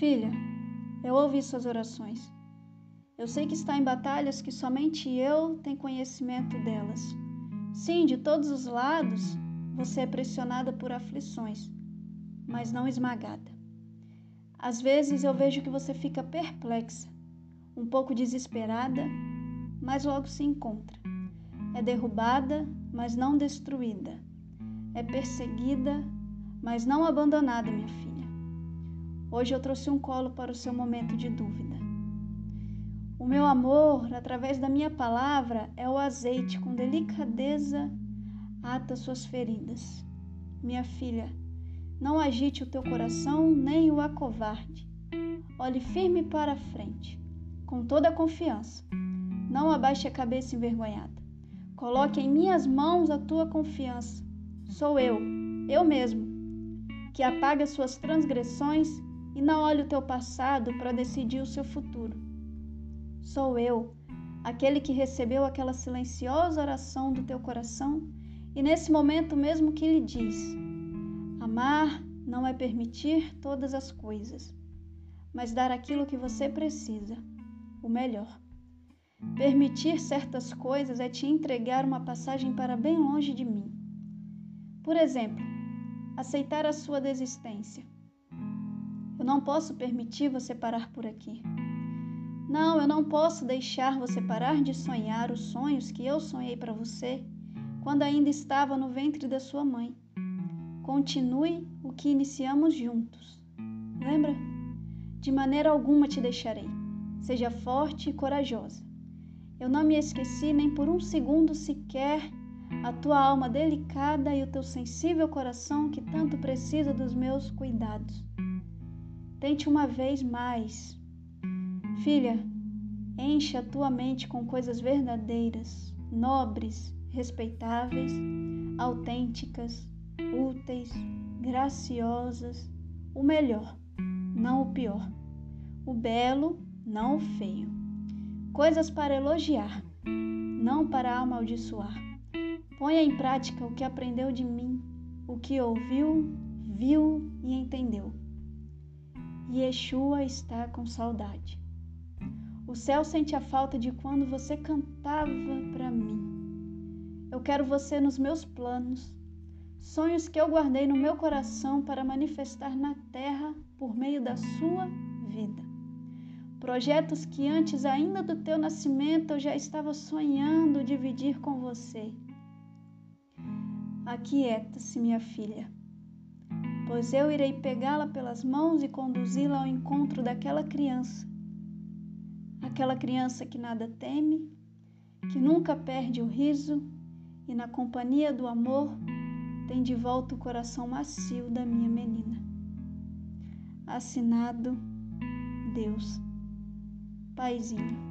Filha, eu ouvi suas orações. Eu sei que está em batalhas que somente eu tenho conhecimento delas. Sim, de todos os lados, você é pressionada por aflições, mas não esmagada. Às vezes eu vejo que você fica perplexa, um pouco desesperada, mas logo se encontra. É derrubada, mas não destruída. É perseguida, mas não abandonada, minha filha. Hoje eu trouxe um colo para o seu momento de dúvida. O meu amor, através da minha palavra, é o azeite com delicadeza ata suas feridas. Minha filha, não agite o teu coração nem o acovarde. Olhe firme para a frente, com toda a confiança. Não abaixe a cabeça envergonhada. Coloque em minhas mãos a tua confiança. Sou eu, eu mesmo, que apaga suas transgressões e não olhe o teu passado para decidir o seu futuro. Sou eu, aquele que recebeu aquela silenciosa oração do teu coração e nesse momento mesmo que lhe diz: Amar não é permitir todas as coisas, mas dar aquilo que você precisa, o melhor. Permitir certas coisas é te entregar uma passagem para bem longe de mim. Por exemplo, aceitar a sua desistência. Eu não posso permitir você parar por aqui. Não, eu não posso deixar você parar de sonhar os sonhos que eu sonhei para você quando ainda estava no ventre da sua mãe. Continue o que iniciamos juntos. Lembra? De maneira alguma te deixarei. Seja forte e corajosa. Eu não me esqueci nem por um segundo sequer a tua alma delicada e o teu sensível coração que tanto precisa dos meus cuidados. Tente uma vez mais. Filha, enche a tua mente com coisas verdadeiras, nobres respeitáveis, autênticas, úteis, graciosas, o melhor, não o pior, o belo, não o feio. Coisas para elogiar, não para amaldiçoar. Ponha em prática o que aprendeu de mim, o que ouviu, viu e entendeu. Yeshua está com saudade. O céu sente a falta de quando você cantava para mim. Eu quero você nos meus planos, sonhos que eu guardei no meu coração para manifestar na terra por meio da sua vida. Projetos que antes ainda do teu nascimento eu já estava sonhando dividir com você. Aquieta-se, minha filha, pois eu irei pegá-la pelas mãos e conduzi-la ao encontro daquela criança. Aquela criança que nada teme, que nunca perde o riso e na companhia do amor tem de volta o coração macio da minha menina. Assinado Deus, Paizinho.